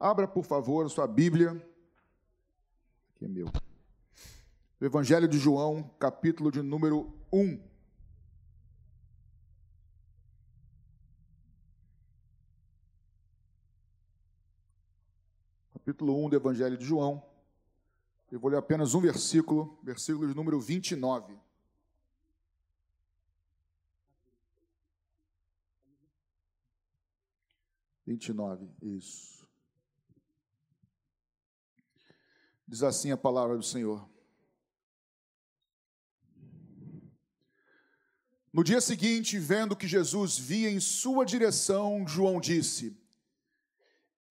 Abra, por favor, a sua Bíblia. Aqui é meu. O Evangelho de João, capítulo de número 1. Capítulo 1 do Evangelho de João. Eu vou ler apenas um versículo, versículo de número 29. Vinte e nove, isso. Diz assim a palavra do Senhor. No dia seguinte, vendo que Jesus via em sua direção, João disse: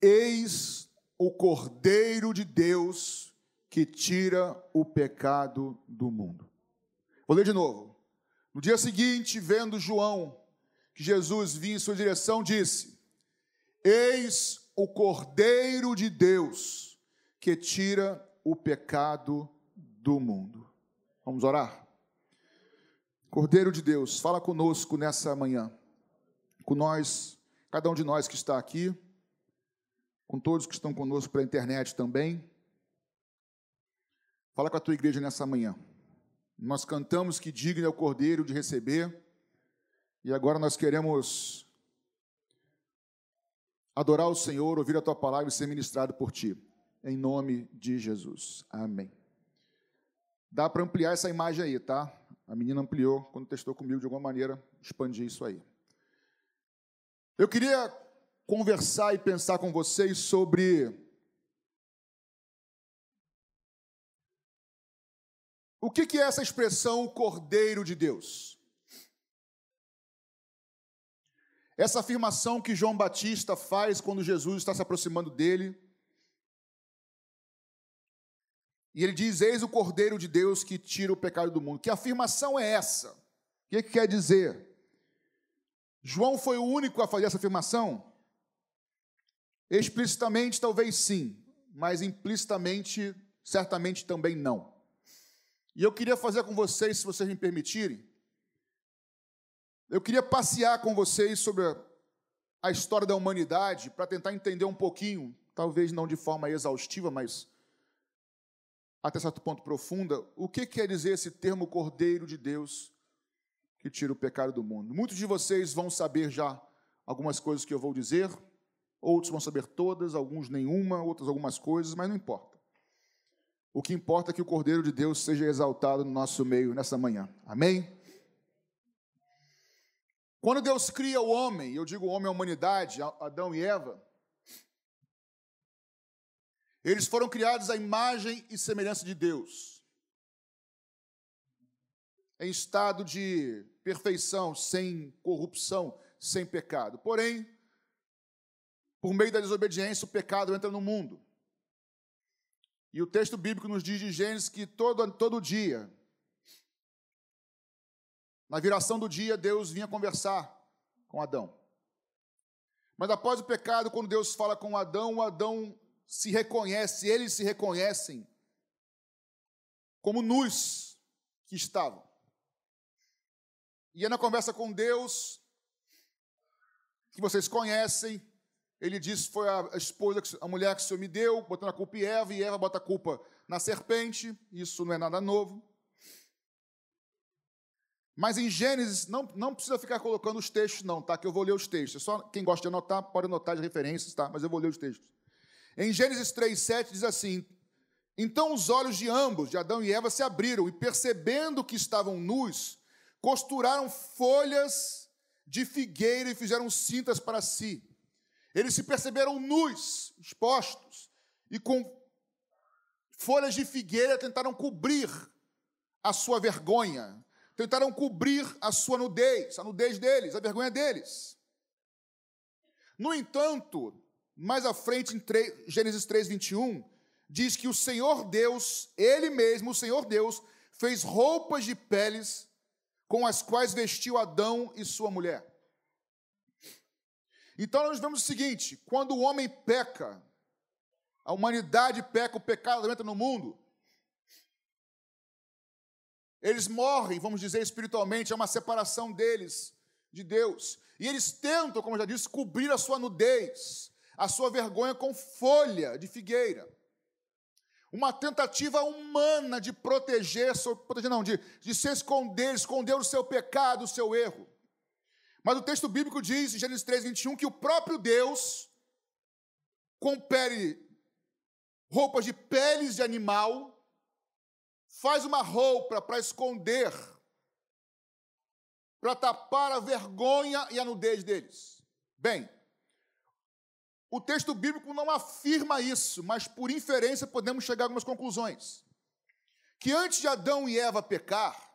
Eis o Cordeiro de Deus que tira o pecado do mundo. Vou ler de novo. No dia seguinte, vendo João que Jesus vinha em sua direção, disse: Eis o Cordeiro de Deus que tira o pecado do mundo. Vamos orar? Cordeiro de Deus, fala conosco nessa manhã, com nós, cada um de nós que está aqui, com todos que estão conosco pela internet também. Fala com a tua igreja nessa manhã. Nós cantamos que digno é o Cordeiro de receber, e agora nós queremos adorar o Senhor, ouvir a tua palavra e ser ministrado por ti em nome de Jesus. Amém. Dá para ampliar essa imagem aí, tá? A menina ampliou quando testou comigo de alguma maneira, expandir isso aí. Eu queria conversar e pensar com vocês sobre o que é essa expressão Cordeiro de Deus. Essa afirmação que João Batista faz quando Jesus está se aproximando dele E ele diz: Eis o Cordeiro de Deus que tira o pecado do mundo. Que afirmação é essa? O que, que quer dizer? João foi o único a fazer essa afirmação? Explicitamente, talvez sim, mas implicitamente, certamente também não. E eu queria fazer com vocês, se vocês me permitirem, eu queria passear com vocês sobre a história da humanidade para tentar entender um pouquinho, talvez não de forma exaustiva, mas até certo ponto profunda, o que quer dizer esse termo Cordeiro de Deus que tira o pecado do mundo? Muitos de vocês vão saber já algumas coisas que eu vou dizer, outros vão saber todas, alguns nenhuma, outros algumas coisas, mas não importa. O que importa é que o Cordeiro de Deus seja exaltado no nosso meio nessa manhã. Amém? Quando Deus cria o homem, eu digo homem, a humanidade, Adão e Eva, eles foram criados à imagem e semelhança de Deus, em estado de perfeição, sem corrupção, sem pecado. Porém, por meio da desobediência, o pecado entra no mundo. E o texto bíblico nos diz de Gênesis que todo, todo dia, na viração do dia, Deus vinha conversar com Adão. Mas após o pecado, quando Deus fala com Adão, Adão se reconhece, eles se reconhecem como nus que estavam. E é na conversa com Deus, que vocês conhecem, ele diz foi a esposa, a mulher que o Senhor me deu, botando a culpa em Eva, e Eva bota a culpa na serpente, isso não é nada novo. Mas em Gênesis, não, não precisa ficar colocando os textos, não, tá? Que eu vou ler os textos. Só quem gosta de anotar, pode anotar as referências, tá? Mas eu vou ler os textos. Em Gênesis 3,7 diz assim: Então os olhos de ambos, de Adão e Eva, se abriram, e percebendo que estavam nus, costuraram folhas de figueira e fizeram cintas para si. Eles se perceberam nus, expostos, e com folhas de figueira tentaram cobrir a sua vergonha, tentaram cobrir a sua nudez, a nudez deles, a vergonha deles. No entanto, mais à frente, em 3, Gênesis 3, 21, diz que o Senhor Deus, Ele mesmo, o Senhor Deus, fez roupas de peles com as quais vestiu Adão e sua mulher. Então nós vemos o seguinte: quando o homem peca, a humanidade peca, o pecado entra no mundo, eles morrem, vamos dizer espiritualmente, é uma separação deles de Deus. E eles tentam, como eu já disse, cobrir a sua nudez, a sua vergonha com folha de figueira. Uma tentativa humana de proteger, proteger não, de, de se esconder, esconder o seu pecado, o seu erro. Mas o texto bíblico diz, em Gênesis 3, 21, que o próprio Deus, com pele, roupas de peles de animal, faz uma roupa para esconder, para tapar a vergonha e a nudez deles. Bem, o texto bíblico não afirma isso, mas por inferência podemos chegar a algumas conclusões. Que antes de Adão e Eva pecar,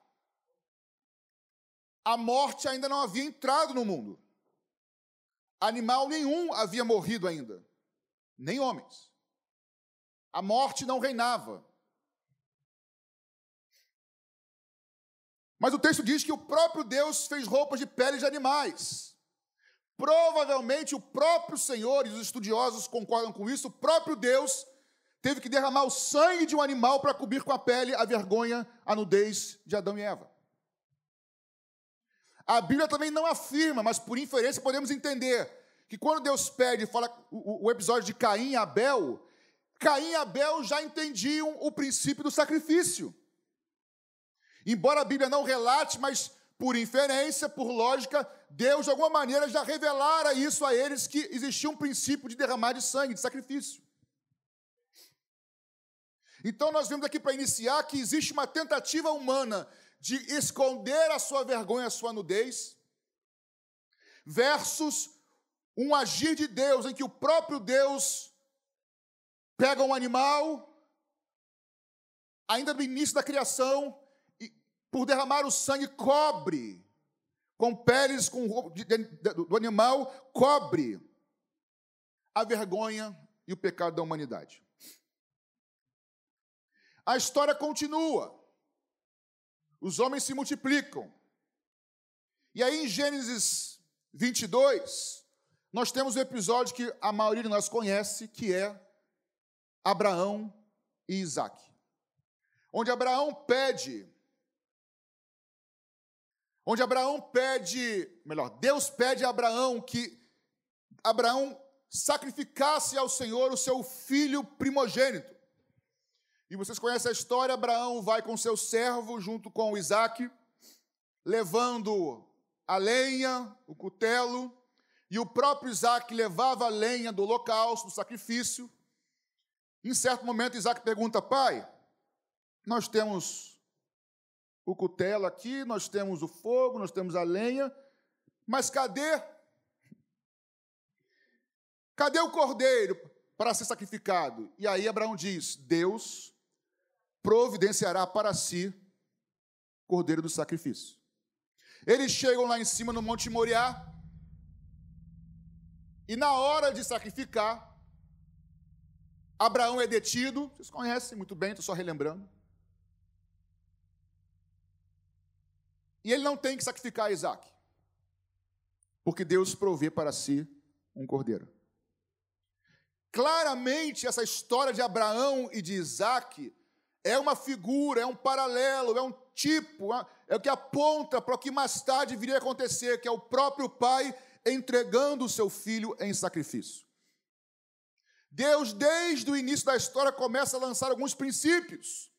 a morte ainda não havia entrado no mundo. Animal nenhum havia morrido ainda, nem homens. A morte não reinava. Mas o texto diz que o próprio Deus fez roupas de peles de animais. Provavelmente o próprio Senhor, e os estudiosos concordam com isso, o próprio Deus teve que derramar o sangue de um animal para cobrir com a pele a vergonha, a nudez de Adão e Eva. A Bíblia também não afirma, mas por inferência podemos entender que quando Deus pede, fala o, o episódio de Caim e Abel, Caim e Abel já entendiam o princípio do sacrifício. Embora a Bíblia não relate, mas por inferência, por lógica, Deus de alguma maneira já revelara isso a eles que existia um princípio de derramar de sangue, de sacrifício. Então nós vemos aqui para iniciar que existe uma tentativa humana de esconder a sua vergonha, a sua nudez, versus um agir de Deus em que o próprio Deus pega um animal, ainda no início da criação, por derramar o sangue, cobre, com peles com, do animal, cobre a vergonha e o pecado da humanidade. A história continua. Os homens se multiplicam. E aí, em Gênesis 22, nós temos o um episódio que a maioria de nós conhece, que é Abraão e Isaac. Onde Abraão pede onde Abraão pede, melhor, Deus pede a Abraão que Abraão sacrificasse ao Senhor o seu filho primogênito. E vocês conhecem a história: Abraão vai com seu servo junto com Isaac, levando a lenha, o cutelo, e o próprio Isaac levava a lenha do holocausto, do sacrifício. Em certo momento, Isaac pergunta: Pai, nós temos o cutelo aqui, nós temos o fogo, nós temos a lenha, mas cadê? Cadê o cordeiro para ser sacrificado? E aí Abraão diz: Deus providenciará para si cordeiro do sacrifício. Eles chegam lá em cima no Monte Moriá, e na hora de sacrificar, Abraão é detido, vocês conhecem muito bem, estou só relembrando. E ele não tem que sacrificar Isaac, porque Deus provê para si um cordeiro. Claramente, essa história de Abraão e de Isaac é uma figura, é um paralelo, é um tipo, é, é o que aponta para o que mais tarde viria a acontecer, que é o próprio pai entregando o seu filho em sacrifício. Deus, desde o início da história, começa a lançar alguns princípios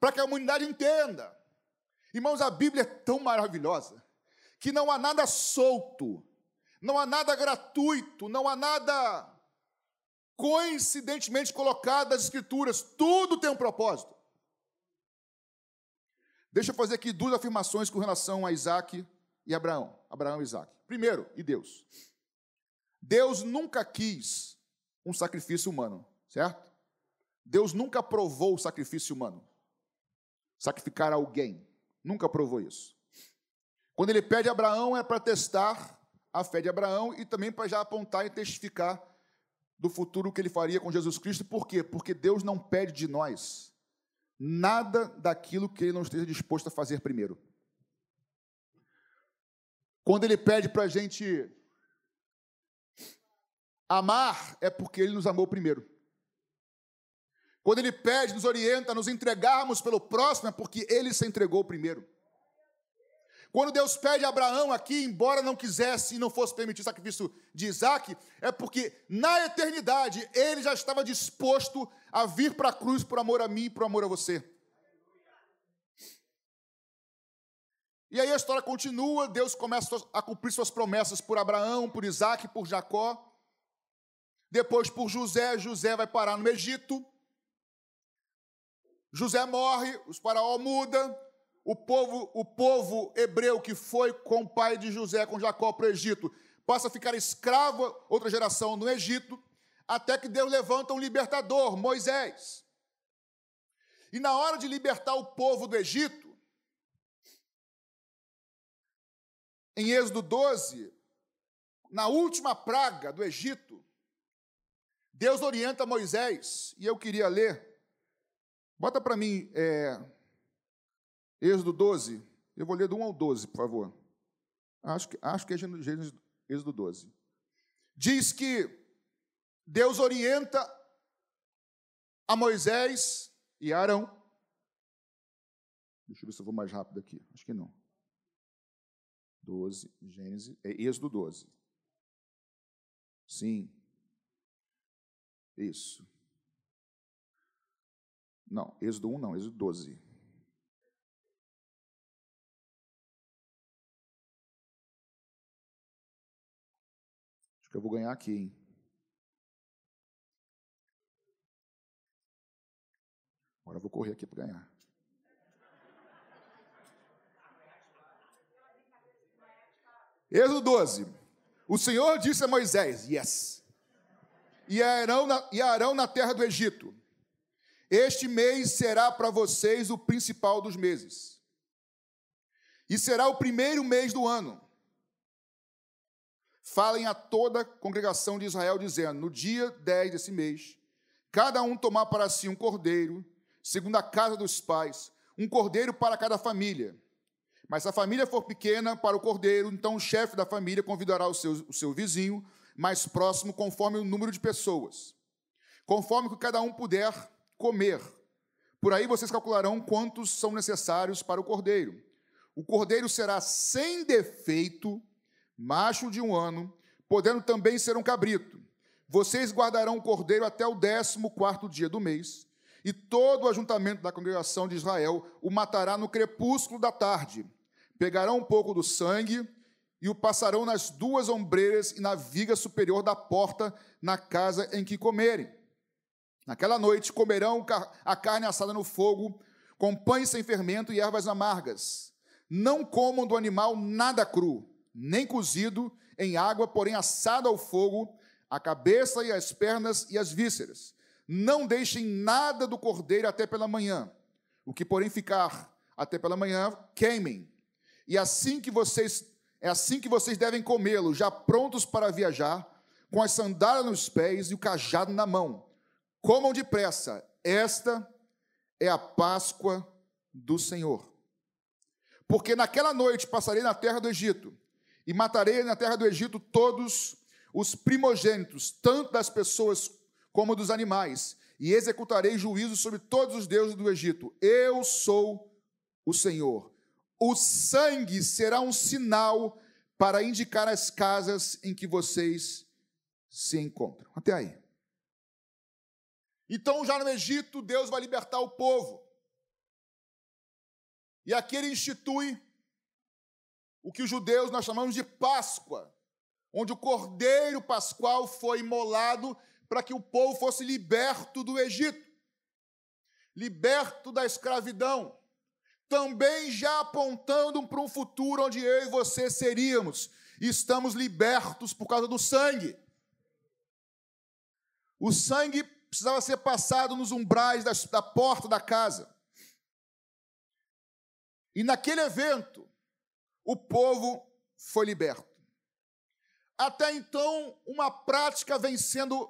para que a humanidade entenda Irmãos, a Bíblia é tão maravilhosa que não há nada solto, não há nada gratuito, não há nada coincidentemente colocado nas Escrituras, tudo tem um propósito. Deixa eu fazer aqui duas afirmações com relação a Isaac e Abraão. Abraão e Isaac. Primeiro, e Deus. Deus nunca quis um sacrifício humano, certo? Deus nunca aprovou o sacrifício humano. Sacrificar alguém. Nunca provou isso. Quando ele pede a Abraão, é para testar a fé de Abraão e também para já apontar e testificar do futuro que ele faria com Jesus Cristo. Por quê? Porque Deus não pede de nós nada daquilo que ele não esteja disposto a fazer primeiro. Quando ele pede para a gente amar, é porque ele nos amou primeiro. Quando ele pede, nos orienta a nos entregarmos pelo próximo, é porque ele se entregou primeiro. Quando Deus pede a Abraão aqui, embora não quisesse e não fosse permitir o sacrifício de Isaac, é porque na eternidade ele já estava disposto a vir para a cruz por amor a mim e por amor a você. E aí a história continua, Deus começa a cumprir suas promessas por Abraão, por Isaac, por Jacó. Depois por José, José vai parar no Egito. José morre, os faraó muda, o povo, o povo hebreu que foi com o pai de José, com Jacó para o Egito, passa a ficar escravo, outra geração no Egito, até que Deus levanta um libertador, Moisés. E na hora de libertar o povo do Egito, em Êxodo 12, na última praga do Egito, Deus orienta Moisés, e eu queria ler. Bota para mim é, Êxodo 12. Eu vou ler do 1 ao 12, por favor. Acho que, acho que é Gênesis, Êxodo 12. Diz que Deus orienta a Moisés e Arão. Deixa eu ver se eu vou mais rápido aqui. Acho que não. 12, Gênesis, é Êxodo 12. Sim. Isso. Não, Êxodo 1 não, Êxodo 12. Acho que eu vou ganhar aqui, hein? Agora eu vou correr aqui para ganhar. Êxodo 12. O Senhor disse a Moisés: Yes. E Arão na, e Arão na terra do Egito: Este mês será para vocês o principal dos meses. E será o primeiro mês do ano. Falem a toda a congregação de Israel, dizendo: No dia 10 desse mês, cada um tomar para si um cordeiro, segundo a casa dos pais, um cordeiro para cada família mas se a família for pequena para o cordeiro, então o chefe da família convidará o seu, o seu vizinho mais próximo, conforme o número de pessoas, conforme o que cada um puder comer. Por aí vocês calcularão quantos são necessários para o cordeiro. O cordeiro será sem defeito, macho de um ano, podendo também ser um cabrito. Vocês guardarão o cordeiro até o décimo quarto dia do mês, e todo o ajuntamento da congregação de Israel o matará no crepúsculo da tarde Pegarão um pouco do sangue e o passarão nas duas ombreiras e na viga superior da porta na casa em que comerem. Naquela noite comerão a carne assada no fogo, com pães sem fermento e ervas amargas. Não comam do animal nada cru, nem cozido em água, porém assado ao fogo, a cabeça e as pernas e as vísceras. Não deixem nada do cordeiro até pela manhã. O que, porém, ficar até pela manhã, queimem e assim que vocês é assim que vocês devem comê-lo, já prontos para viajar, com as sandálias nos pés e o cajado na mão. Comam depressa. Esta é a Páscoa do Senhor. Porque naquela noite passarei na terra do Egito e matarei na terra do Egito todos os primogênitos, tanto das pessoas como dos animais, e executarei juízo sobre todos os deuses do Egito. Eu sou o Senhor o sangue será um sinal para indicar as casas em que vocês se encontram. Até aí. Então, já no Egito, Deus vai libertar o povo. E aqui ele institui o que os judeus nós chamamos de Páscoa, onde o cordeiro pascual foi imolado para que o povo fosse liberto do Egito, liberto da escravidão também já apontando para um futuro onde eu e você seríamos. Estamos libertos por causa do sangue. O sangue precisava ser passado nos umbrais da, da porta da casa. E naquele evento, o povo foi liberto. Até então, uma prática vem sendo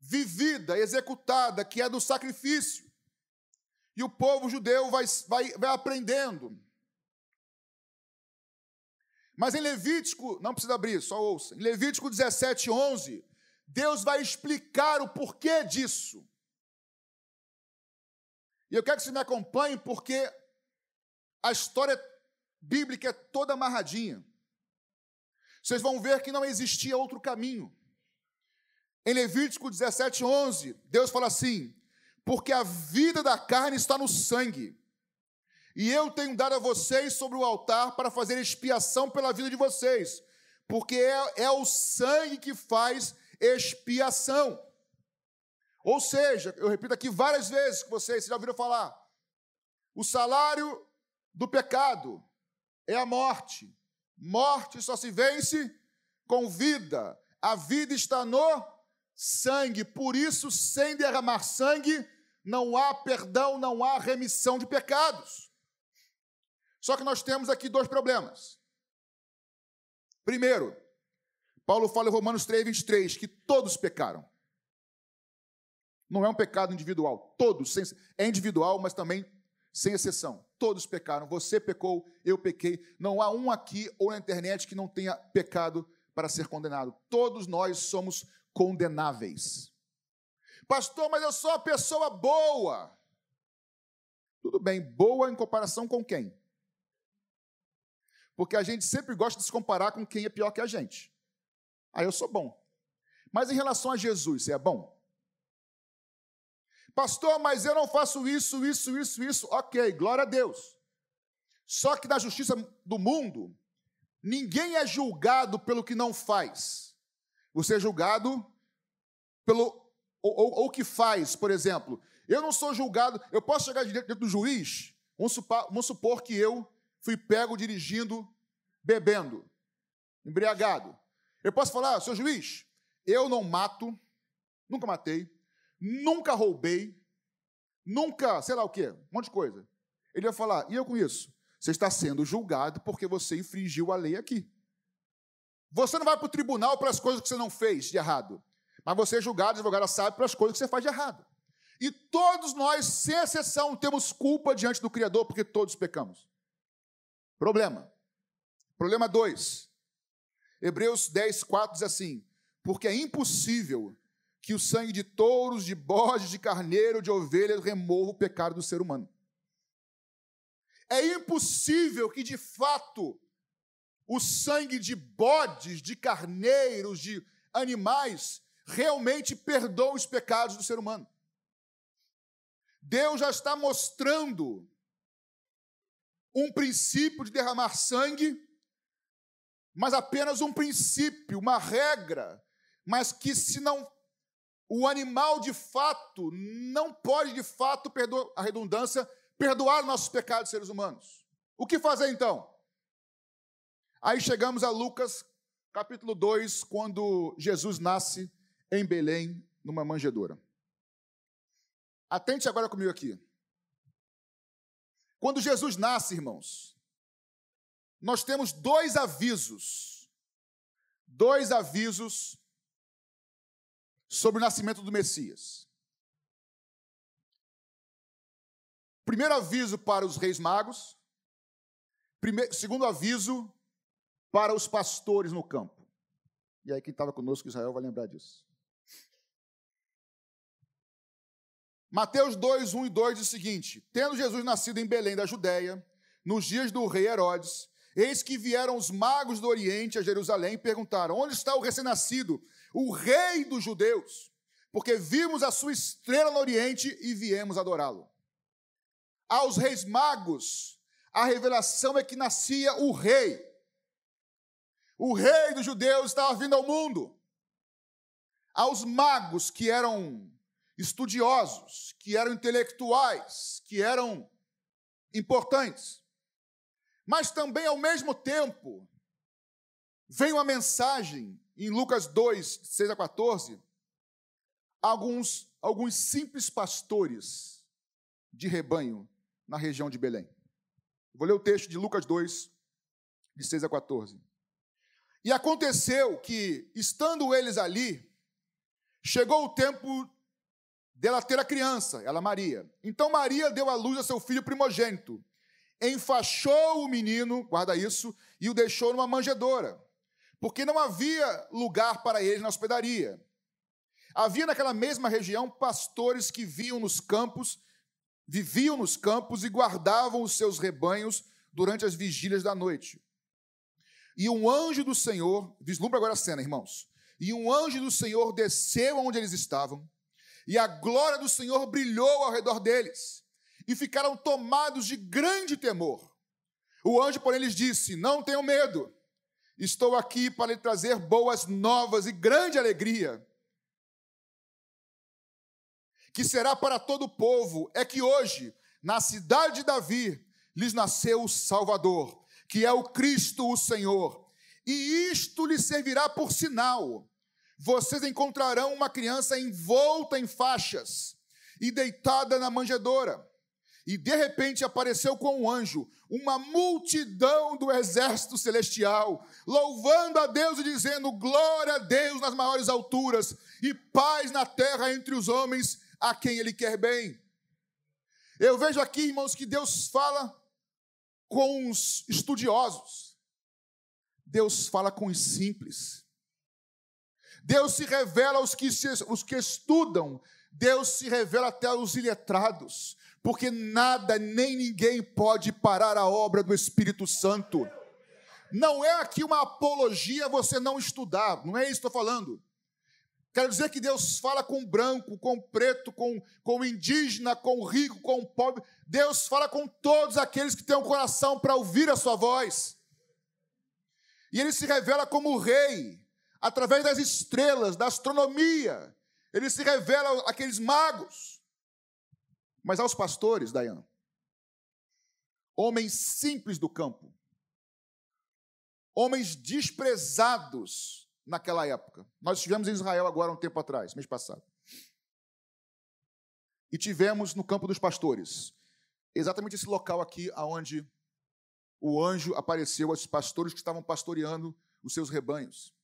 vivida, executada, que é do sacrifício. E o povo judeu vai, vai, vai aprendendo. Mas em Levítico, não precisa abrir, só ouça. Em Levítico 17, 11, Deus vai explicar o porquê disso. E eu quero que você me acompanhe, porque a história bíblica é toda amarradinha. Vocês vão ver que não existia outro caminho. Em Levítico 17, 11, Deus fala assim: Porque a vida da carne está no sangue, e eu tenho dado a vocês sobre o altar para fazer expiação pela vida de vocês, porque é, é o sangue que faz expiação. Ou seja, eu repito aqui várias vezes que vocês já ouviram falar: o salário do pecado é a morte. Morte só se vence com vida. A vida está no sangue. Por isso, sem derramar sangue, não há perdão, não há remissão de pecados. Só que nós temos aqui dois problemas. Primeiro, Paulo fala em Romanos 3, 23, que todos pecaram. Não é um pecado individual, todos, é individual, mas também sem exceção. Todos pecaram. Você pecou, eu pequei. Não há um aqui ou na internet que não tenha pecado para ser condenado. Todos nós somos condenáveis. Pastor, mas eu sou uma pessoa boa. Tudo bem, boa em comparação com quem? Porque a gente sempre gosta de se comparar com quem é pior que a gente. Aí eu sou bom. Mas em relação a Jesus, você é bom? Pastor, mas eu não faço isso, isso, isso, isso. Ok, glória a Deus. Só que na justiça do mundo, ninguém é julgado pelo que não faz. Você é julgado pelo ou, o que faz, por exemplo. Eu não sou julgado, eu posso chegar diante do juiz, vamos supor, vamos supor que eu fui pego dirigindo, bebendo, embriagado. Eu posso falar, seu juiz, eu não mato, nunca matei, nunca roubei, nunca, sei lá o quê, um monte de coisa. Ele vai falar, e eu com isso? Você está sendo julgado porque você infringiu a lei aqui. Você não vai para o tribunal pelas coisas que você não fez de errado, mas você é julgado, advogado sabe, pelas coisas que você faz de errado. E todos nós, sem exceção, temos culpa diante do Criador, porque todos pecamos. Problema. Problema 2. Hebreus 10, 4 diz assim: Porque é impossível que o sangue de touros, de bodes, de carneiro, de ovelhas remova o pecado do ser humano. É impossível que, de fato, o sangue de bodes, de carneiros, de animais, realmente perdoe os pecados do ser humano. Deus já está mostrando um princípio de derramar sangue, mas apenas um princípio, uma regra, mas que se não o animal, de fato, não pode, de fato, perdoar, a redundância, perdoar nossos pecados seres humanos. O que fazer então? Aí chegamos a Lucas, capítulo 2, quando Jesus nasce em Belém, numa manjedoura. Atente agora comigo aqui. Quando Jesus nasce, irmãos, nós temos dois avisos. Dois avisos sobre o nascimento do Messias. Primeiro aviso para os reis magos, primeiro, segundo aviso para os pastores no campo. E aí, quem estava conosco, Israel, vai lembrar disso. Mateus 2, 1 e 2 diz o seguinte: Tendo Jesus nascido em Belém da Judéia, nos dias do rei Herodes, eis que vieram os magos do Oriente a Jerusalém e perguntaram: Onde está o recém-nascido o rei dos judeus, porque vimos a sua estrela no Oriente e viemos adorá-lo. Aos reis magos, a revelação é que nascia o rei. O rei dos judeus estava vindo ao mundo. Aos magos que eram estudiosos, que eram intelectuais, que eram importantes. Mas também, ao mesmo tempo, vem uma mensagem em Lucas 2, 6 a 14, alguns, alguns simples pastores de rebanho na região de Belém. Vou ler o texto de Lucas 2, de 6 a 14. E aconteceu que, estando eles ali, chegou o tempo dela ter a criança, ela Maria. Então Maria deu à luz a seu filho primogênito, enfaixou o menino, guarda isso, e o deixou numa manjedoura porque não havia lugar para ele na hospedaria. Havia naquela mesma região pastores que viam nos campos, viviam nos campos e guardavam os seus rebanhos durante as vigílias da noite. E um anjo do Senhor, vislumbra agora a cena, irmãos. E um anjo do Senhor desceu onde eles estavam, e a glória do Senhor brilhou ao redor deles, e ficaram tomados de grande temor. O anjo, porém, lhes disse: Não tenham medo, estou aqui para lhe trazer boas novas e grande alegria, que será para todo o povo. É que hoje, na cidade de Davi, lhes nasceu o Salvador, que é o Cristo, o Senhor. E isto lhes servirá por sinal. Vocês encontrarão uma criança envolta em faixas e deitada na manjedoura. E de repente apareceu com um anjo uma multidão do exército celestial, louvando a Deus e dizendo: Glória a Deus nas maiores alturas e paz na terra entre os homens a quem Ele quer bem. Eu vejo aqui, irmãos, que Deus fala com os estudiosos, Deus fala com os simples. Deus se revela aos que, que estudam, Deus se revela até aos iletrados, porque nada nem ninguém pode parar a obra do Espírito Santo. Não é aqui uma apologia você não estudar, não é isso que estou falando. Quero dizer que Deus fala com branco, com preto, com, com indígena, com rico, com pobre. Deus fala com todos aqueles que têm um coração para ouvir a sua voz. E ele se revela como rei, através das estrelas, da astronomia. Ele se revela àqueles magos. Mas aos pastores, Dayan, homens simples do campo, homens desprezados naquela época. Nós estivemos em Israel agora um tempo atrás, mês passado. E tivemos no campo dos pastores, exatamente esse local aqui aonde o anjo apareceu aos pastores que estavam pastoreando os seus rebanhos.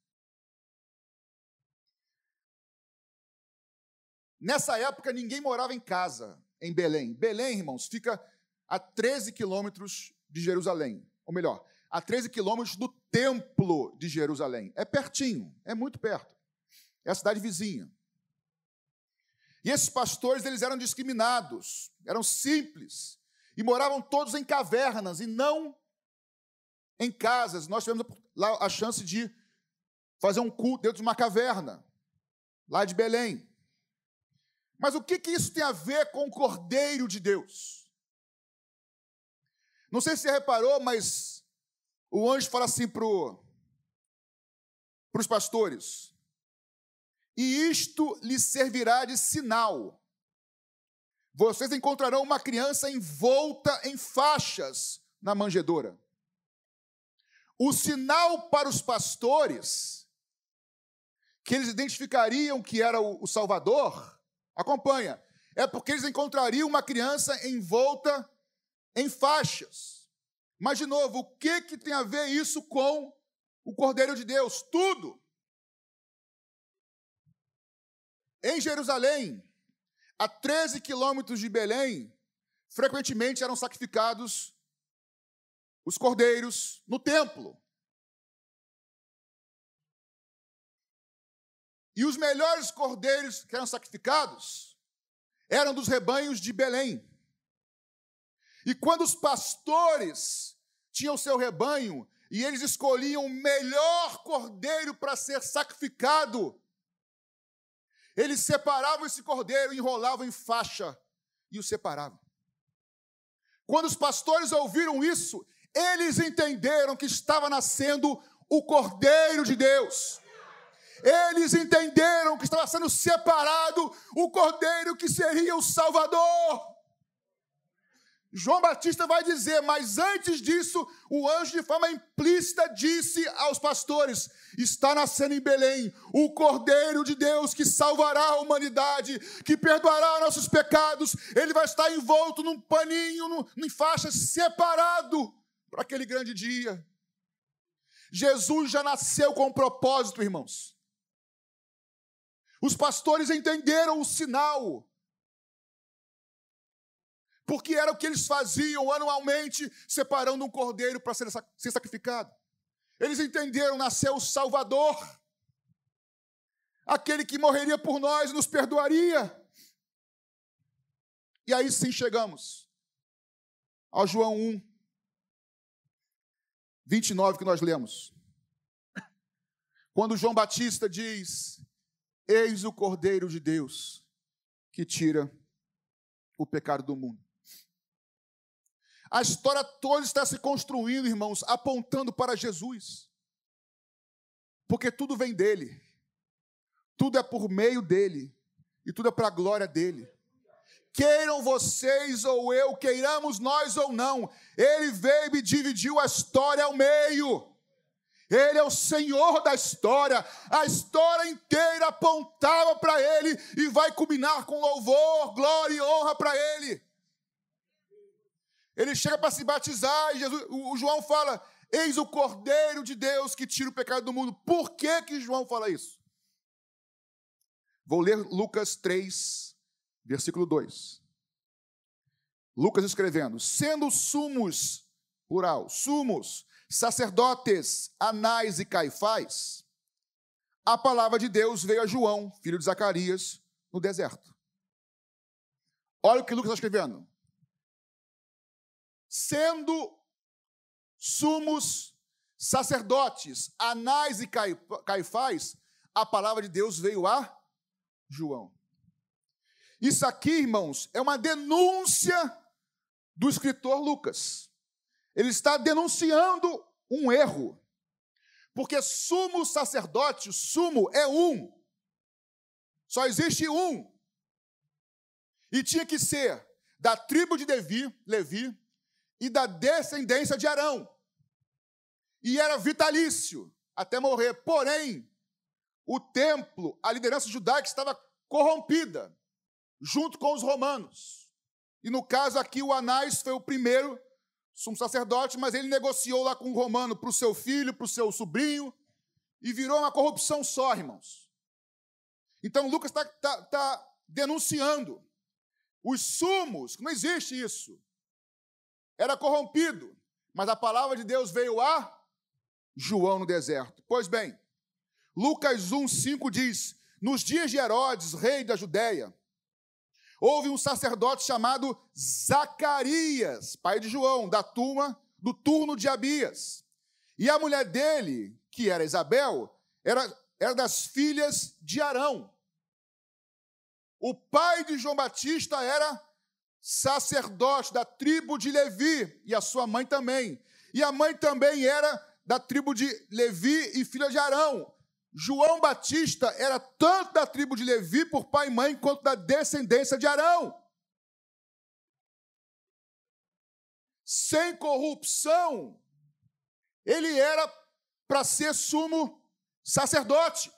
Nessa época, ninguém morava em casa em Belém. Belém, irmãos, fica a 13 quilômetros de Jerusalém. Ou melhor, a 13 quilômetros do templo de Jerusalém. É pertinho, é muito perto. É a cidade vizinha. E esses pastores, eles eram discriminados, eram simples, e moravam todos em cavernas e não em casas. Nós tivemos lá a chance de fazer um culto dentro de uma caverna, lá de Belém. Mas o que, que isso tem a ver com o Cordeiro de Deus? Não sei se você reparou, mas o anjo fala assim para os pastores: E isto lhes servirá de sinal. Vocês encontrarão uma criança envolta em faixas na manjedoura. O sinal para os pastores, que eles identificariam que era o Salvador, acompanha, é porque eles encontrariam uma criança envolta em faixas. Mas, de novo, o que, que tem a ver isso com o Cordeiro de Deus? Tudo. Em Jerusalém, a 13 quilômetros de Belém, frequentemente eram sacrificados os cordeiros no templo. E os melhores cordeiros que eram sacrificados eram dos rebanhos de Belém. E quando os pastores tinham seu rebanho e eles escolhiam o melhor cordeiro para ser sacrificado, eles separavam esse cordeiro, enrolavam em faixa e o separavam. Quando os pastores ouviram isso, eles entenderam que estava nascendo o Cordeiro de Deus. Eles entenderam que estava sendo separado o Cordeiro que seria o Salvador. João Batista vai dizer, mas antes disso, o anjo de forma implícita disse aos pastores: está nascendo em Belém o Cordeiro de Deus que salvará a humanidade, que perdoará nossos pecados. Ele vai estar envolto num paninho, em faixa, separado para aquele grande dia. Jesus já nasceu com um propósito, irmãos. Os pastores entenderam o sinal porque era o que eles faziam anualmente, separando um cordeiro para ser, ser sacrificado. Eles entenderam, nasceu o Salvador, aquele que morreria por nós e nos perdoaria. E aí sim chegamos ao João 1, 29 que nós lemos. Quando João Batista diz: Eis o Cordeiro de Deus que tira o pecado do mundo. A história toda está se construindo, irmãos, apontando para Jesus. Porque tudo vem dele, tudo é por meio dele, e tudo é para a glória dele. Queiram vocês ou eu, queiramos nós ou não, ele veio e dividiu a história ao meio. Ele é o Senhor da história. A história inteira apontava para Ele e vai culminar com louvor, glória e honra para Ele. Ele chega para se batizar e Jesus, o João fala: Eis o Cordeiro de Deus que tira o pecado do mundo. Por que, que João fala isso? Vou ler Lucas 3, versículo 2. Lucas escrevendo: Sendo sumos, plural, sumos, sacerdotes Anás e Caifás, a palavra de Deus veio a João, filho de Zacarias, no deserto. Olha o que Lucas está escrevendo. Sendo sumos sacerdotes Anás e Caifás, a palavra de Deus veio a João. Isso aqui, irmãos, é uma denúncia do escritor Lucas. Ele está denunciando um erro. Porque sumo sacerdote, sumo é um. Só existe um. E tinha que ser da tribo de Levi, Levi e da descendência de Arão. E era vitalício até morrer. Porém, o templo, a liderança judaica estava corrompida junto com os romanos. E no caso aqui, o Anás foi o primeiro sumo sacerdote, mas ele negociou lá com o romano para o seu filho, para o seu sobrinho, e virou uma corrupção só, irmãos. Então Lucas está tá, tá denunciando os sumos, não existe isso. Era corrompido, mas a palavra de Deus veio a João no deserto. Pois bem, Lucas 1,5 diz: Nos dias de Herodes, rei da Judéia, houve um sacerdote chamado Zacarias, pai de João, da turma do turno de Abias. E a mulher dele, que era Isabel, era, era das filhas de Arão. O pai de João Batista era sacerdote da tribo de Levi, e a sua mãe também. E a mãe também era da tribo de Levi e filha de Arão. João Batista era tanto da tribo de Levi por pai e mãe, quanto da descendência de Arão. Sem corrupção, ele era para ser sumo sacerdote.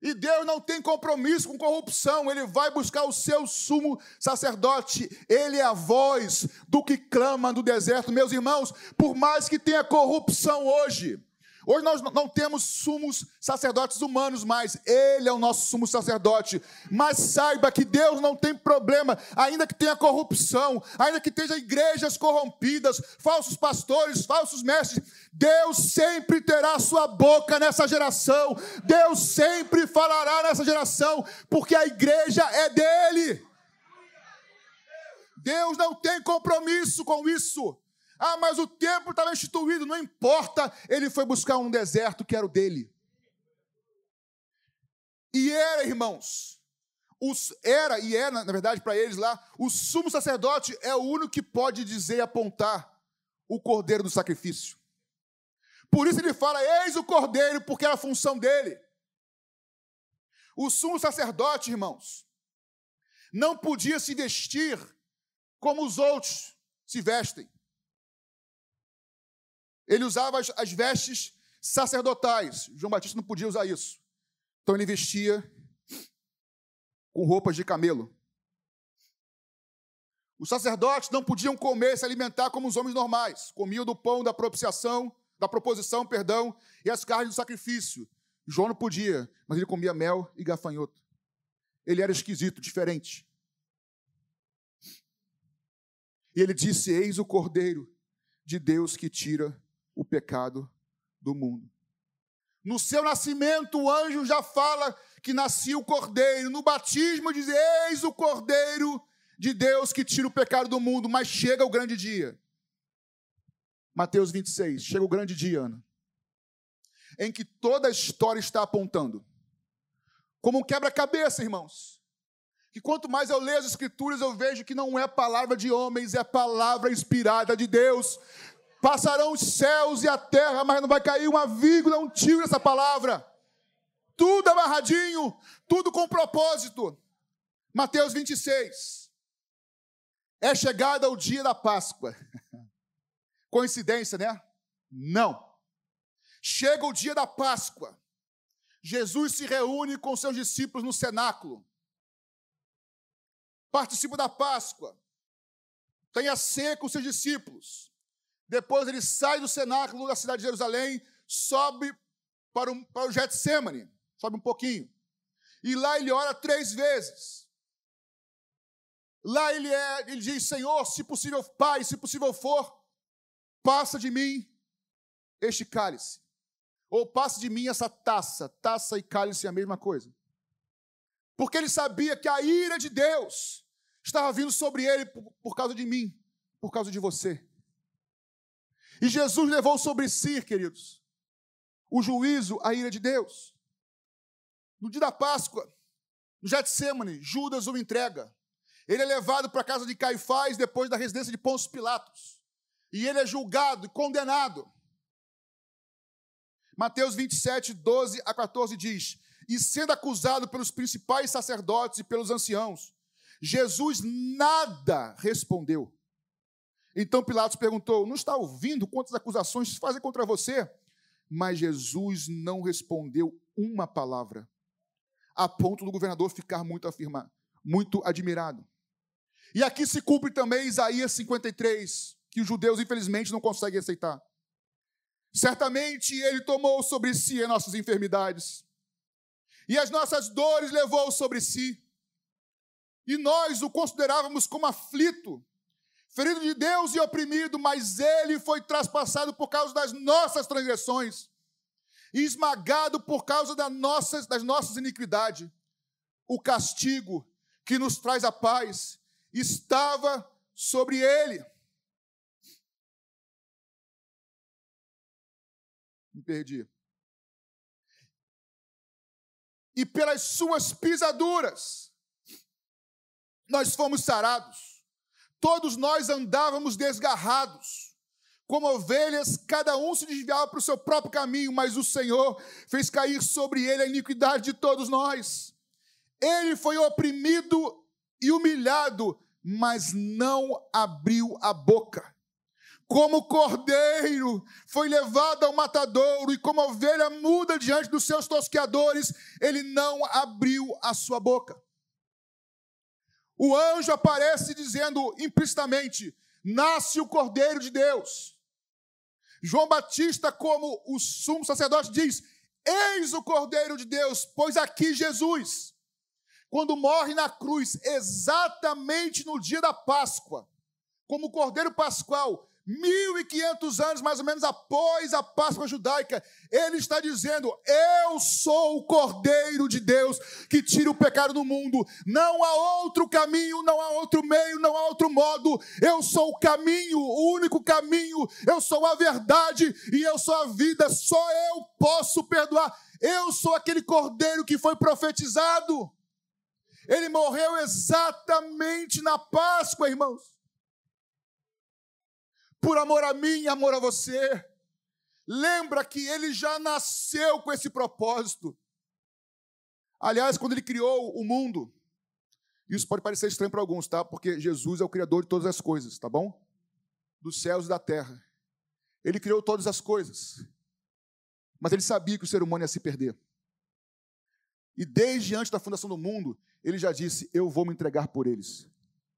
E Deus não tem compromisso com corrupção, ele vai buscar o seu sumo sacerdote. Ele é a voz do que clama no deserto. Meus irmãos, por mais que tenha corrupção hoje, Hoje nós não temos sumos sacerdotes humanos mais, ele é o nosso sumo sacerdote. Mas saiba que Deus não tem problema, ainda que tenha corrupção, ainda que tenha igrejas corrompidas, falsos pastores, falsos mestres, Deus sempre terá sua boca nessa geração, Deus sempre falará nessa geração, porque a igreja é dele. Deus não tem compromisso com isso. Ah, mas o templo estava instituído, não importa. Ele foi buscar um deserto que era o dele. E era, irmãos, os, era e é, na verdade, para eles lá, o sumo sacerdote é o único que pode dizer e apontar o cordeiro do sacrifício. Por isso ele fala: Eis o cordeiro, porque era a função dele. O sumo sacerdote, irmãos, não podia se vestir como os outros se vestem. Ele usava as, as vestes sacerdotais. João Batista não podia usar isso. Então ele vestia com roupas de camelo. Os sacerdotes não podiam comer e se alimentar como os homens normais. Comiam do pão da propiciação, da proposição, perdão, e as carnes do sacrifício. João não podia, mas ele comia mel e gafanhoto. Ele era esquisito, diferente. E ele disse: Eis o cordeiro de Deus que tira o pecado do mundo. No seu nascimento, o anjo já fala que nascia o cordeiro. No batismo, diz: Eis o cordeiro de Deus que tira o pecado do mundo. Mas chega o grande dia. Mateus 26, chega o grande dia, Ana, em que toda a história está apontando. Como um quebra-cabeça, irmãos. Que quanto mais eu leio as Escrituras, eu vejo que não é palavra de homens, é palavra inspirada de Deus. Passarão os céus e a terra, mas não vai cair uma vírgula, um tio nessa palavra. Tudo amarradinho, tudo com propósito. Mateus 26. É chegada o dia da Páscoa. Coincidência, né? Não. Chega o dia da Páscoa. Jesus se reúne com seus discípulos no cenáculo. Participa da Páscoa. Tem a ceia com seus discípulos. Depois ele sai do cenáculo da cidade de Jerusalém, sobe para, um, para o Getsemane, sobe um pouquinho. E lá ele ora três vezes. Lá ele, é, ele diz: Senhor, se possível, Pai, se possível for, passa de mim este cálice. Ou passe de mim essa taça. Taça e cálice é a mesma coisa. Porque ele sabia que a ira de Deus estava vindo sobre ele por, por causa de mim, por causa de você. E Jesus levou sobre si, queridos, o juízo, a ira de Deus. No dia da Páscoa, no Getsemane, Judas o entrega. Ele é levado para a casa de Caifás depois da residência de Pôncio Pilatos. E ele é julgado e condenado. Mateus 27, 12 a 14 diz: E sendo acusado pelos principais sacerdotes e pelos anciãos, Jesus nada respondeu. Então Pilatos perguntou: Não está ouvindo quantas acusações se fazem contra você? Mas Jesus não respondeu uma palavra, a ponto do governador ficar muito afirmado, muito admirado. E aqui se cumpre também Isaías 53, que os judeus infelizmente não conseguem aceitar. Certamente ele tomou sobre si as nossas enfermidades, e as nossas dores levou sobre si. E nós o considerávamos como aflito, ferido de Deus e oprimido, mas ele foi traspassado por causa das nossas transgressões, esmagado por causa das nossas, das nossas iniquidades. O castigo que nos traz a paz estava sobre ele. Me perdi. E pelas suas pisaduras, nós fomos sarados. Todos nós andávamos desgarrados. Como ovelhas, cada um se desviava para o seu próprio caminho, mas o Senhor fez cair sobre ele a iniquidade de todos nós. Ele foi oprimido e humilhado, mas não abriu a boca como cordeiro foi levado ao matadouro e como ovelha muda diante dos seus tosqueadores, ele não abriu a sua boca. O anjo aparece dizendo implicitamente: nasce o cordeiro de Deus. João Batista, como o sumo sacerdote, diz: Eis o cordeiro de Deus, pois aqui Jesus, quando morre na cruz, exatamente no dia da Páscoa, como cordeiro pascual, 1.500 anos mais ou menos após a Páscoa judaica, ele está dizendo: Eu sou o Cordeiro de Deus que tira o pecado do mundo. Não há outro caminho, não há outro meio, não há outro modo. Eu sou o caminho, o único caminho. Eu sou a verdade e eu sou a vida. Só eu posso perdoar. Eu sou aquele Cordeiro que foi profetizado. Ele morreu exatamente na Páscoa, irmãos por amor a mim e amor a você. Lembra que ele já nasceu com esse propósito. Aliás, quando ele criou o mundo, isso pode parecer estranho para alguns, tá? Porque Jesus é o criador de todas as coisas, tá bom? Dos céus e da terra. Ele criou todas as coisas. Mas ele sabia que o ser humano ia se perder. E desde antes da fundação do mundo, ele já disse: Eu vou me entregar por eles,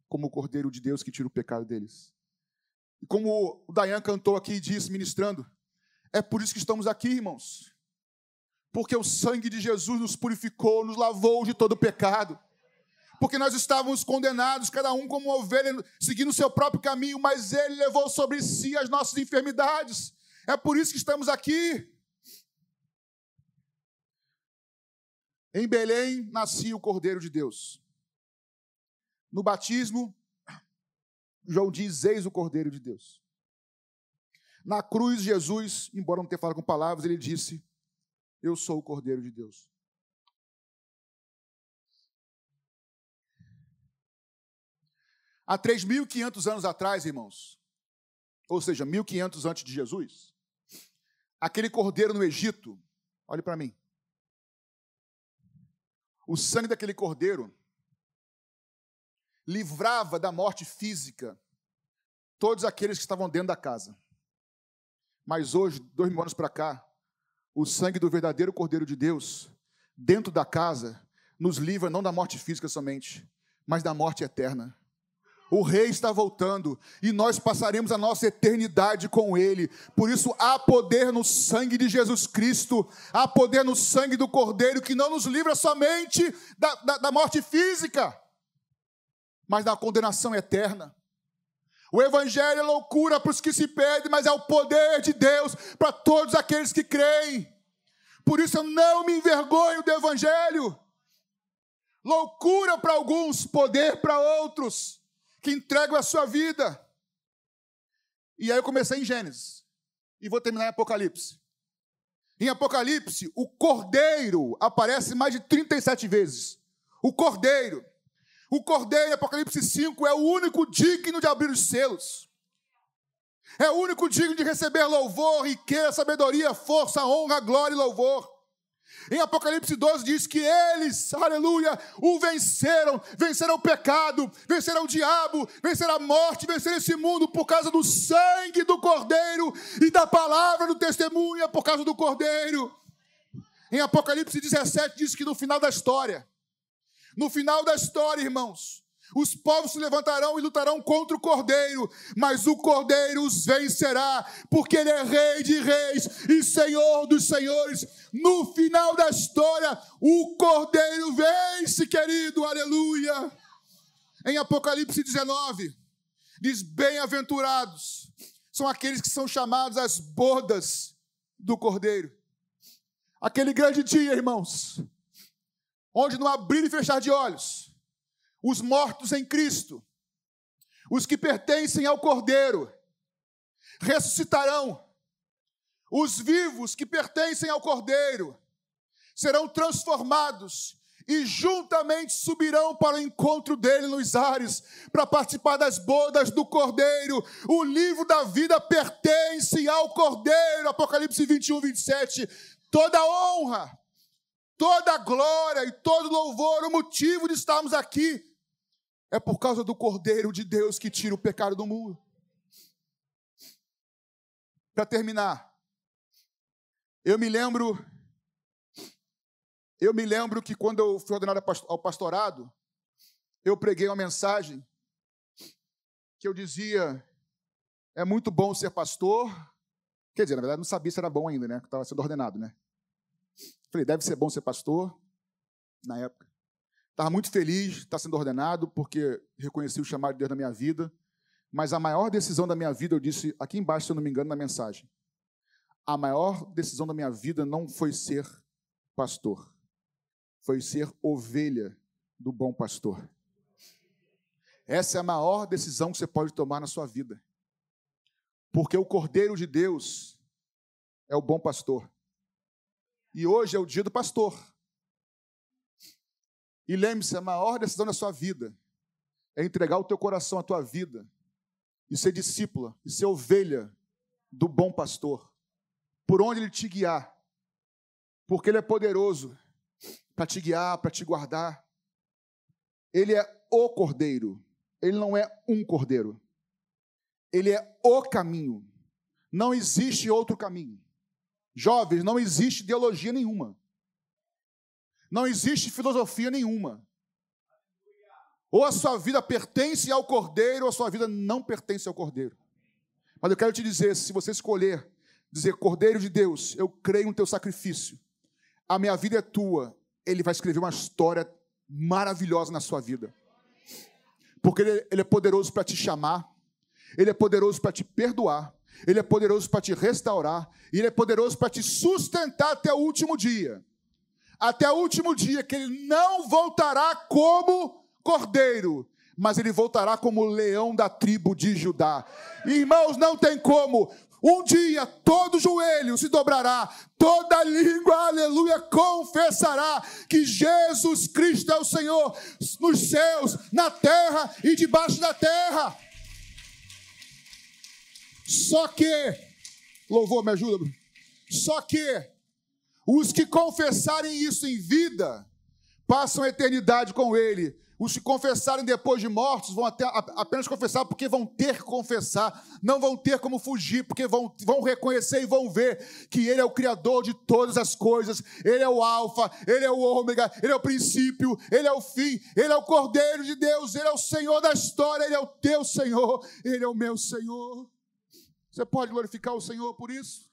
como o Cordeiro de Deus que tira o pecado deles. E como o Dayan cantou aqui e disse, ministrando, é por isso que estamos aqui, irmãos. Porque o sangue de Jesus nos purificou, nos lavou de todo pecado. Porque nós estávamos condenados, cada um como uma ovelha, seguindo o seu próprio caminho, mas Ele levou sobre si as nossas enfermidades. É por isso que estamos aqui. Em Belém nascia o Cordeiro de Deus. No batismo, João diz: Eis o Cordeiro de Deus. Na cruz, Jesus, embora não tenha falado com palavras, ele disse: Eu sou o Cordeiro de Deus. Há 3.500 anos atrás, irmãos, ou seja, 1.500 antes de Jesus, aquele cordeiro no Egito, olhe para mim, o sangue daquele cordeiro livrava da morte física todos aqueles que estavam dentro da casa. Mas hoje, dois mil anos para cá, o sangue do verdadeiro Cordeiro de Deus, dentro da casa, nos livra não da morte física somente, mas da morte eterna. O rei está voltando e nós passaremos a nossa eternidade com ele. Por isso há poder no sangue de Jesus Cristo, há poder no sangue do Cordeiro que não nos livra somente da, da, da morte física, mas da condenação eterna. O Evangelho é loucura para os que se perdem, mas é o poder de Deus para todos aqueles que creem. Por isso eu não me envergonho do Evangelho. Loucura para alguns, poder para outros que entregam a sua vida. E aí eu comecei em Gênesis e vou terminar em Apocalipse. Em Apocalipse, o cordeiro aparece mais de 37 vezes. O cordeiro. O cordeiro, Apocalipse 5, é o único digno de abrir os selos. É o único digno de receber louvor, riqueza, sabedoria, força, honra, glória e louvor. Em Apocalipse 12 diz que eles, aleluia, o venceram, venceram o pecado, venceram o diabo, venceram a morte, venceram esse mundo por causa do sangue do Cordeiro e da palavra do testemunho, por causa do Cordeiro. Em Apocalipse 17 diz que no final da história, no final da história, irmãos, os povos se levantarão e lutarão contra o cordeiro, mas o cordeiro os vencerá, porque ele é rei de reis e senhor dos senhores. No final da história, o cordeiro vence, querido, aleluia. Em Apocalipse 19, diz: Bem-aventurados são aqueles que são chamados às bodas do cordeiro. Aquele grande dia, irmãos, onde no abrir e fechar de olhos, os mortos em Cristo, os que pertencem ao Cordeiro, ressuscitarão. Os vivos que pertencem ao Cordeiro serão transformados e juntamente subirão para o encontro dele nos ares, para participar das bodas do Cordeiro. O livro da vida pertence ao Cordeiro. Apocalipse 21, 27. Toda honra, toda glória e todo louvor, o motivo de estarmos aqui é por causa do Cordeiro de Deus que tira o pecado do mundo. Para terminar, eu me lembro, eu me lembro que quando eu fui ordenado ao pastorado, eu preguei uma mensagem que eu dizia: é muito bom ser pastor. Quer dizer, na verdade, não sabia se era bom ainda, né? Que estava sendo ordenado, né? Falei, deve ser bom ser pastor, na época. Estava muito feliz de estar sendo ordenado, porque reconheci o chamado de Deus na minha vida. Mas a maior decisão da minha vida, eu disse aqui embaixo, se eu não me engano, na mensagem. A maior decisão da minha vida não foi ser pastor, foi ser ovelha do bom pastor. Essa é a maior decisão que você pode tomar na sua vida. Porque o Cordeiro de Deus é o bom pastor. E hoje é o dia do pastor. E lembre-se, a maior decisão da sua vida é entregar o teu coração, a tua vida, e ser discípula, e ser ovelha do bom pastor, por onde ele te guiar, porque ele é poderoso para te guiar, para te guardar. Ele é o cordeiro, ele não é um cordeiro, ele é o caminho, não existe outro caminho. Jovens, não existe ideologia nenhuma. Não existe filosofia nenhuma. Ou a sua vida pertence ao Cordeiro, ou a sua vida não pertence ao Cordeiro. Mas eu quero te dizer: se você escolher dizer Cordeiro de Deus, eu creio no teu sacrifício, a minha vida é tua, ele vai escrever uma história maravilhosa na sua vida. Porque ele, é poderoso para te chamar, ele é poderoso para te perdoar, ele é poderoso para te restaurar, e ele é poderoso para te sustentar até o último dia até o último dia, que ele não voltará como cordeiro, mas ele voltará como leão da tribo de Judá. Irmãos, não tem como. Um dia todo joelho se dobrará, toda língua, aleluia, confessará que Jesus Cristo é o Senhor nos céus, na terra e debaixo da terra. Só que, louvor, me ajuda, só que os que confessarem isso em vida passam a eternidade com Ele. Os que confessarem depois de mortos vão até, apenas confessar porque vão ter que confessar, não vão ter como fugir, porque vão, vão reconhecer e vão ver que Ele é o Criador de todas as coisas, Ele é o Alfa, Ele é o Ômega, Ele é o princípio, Ele é o fim, Ele é o Cordeiro de Deus, Ele é o Senhor da história, Ele é o teu Senhor, Ele é o meu Senhor. Você pode glorificar o Senhor por isso?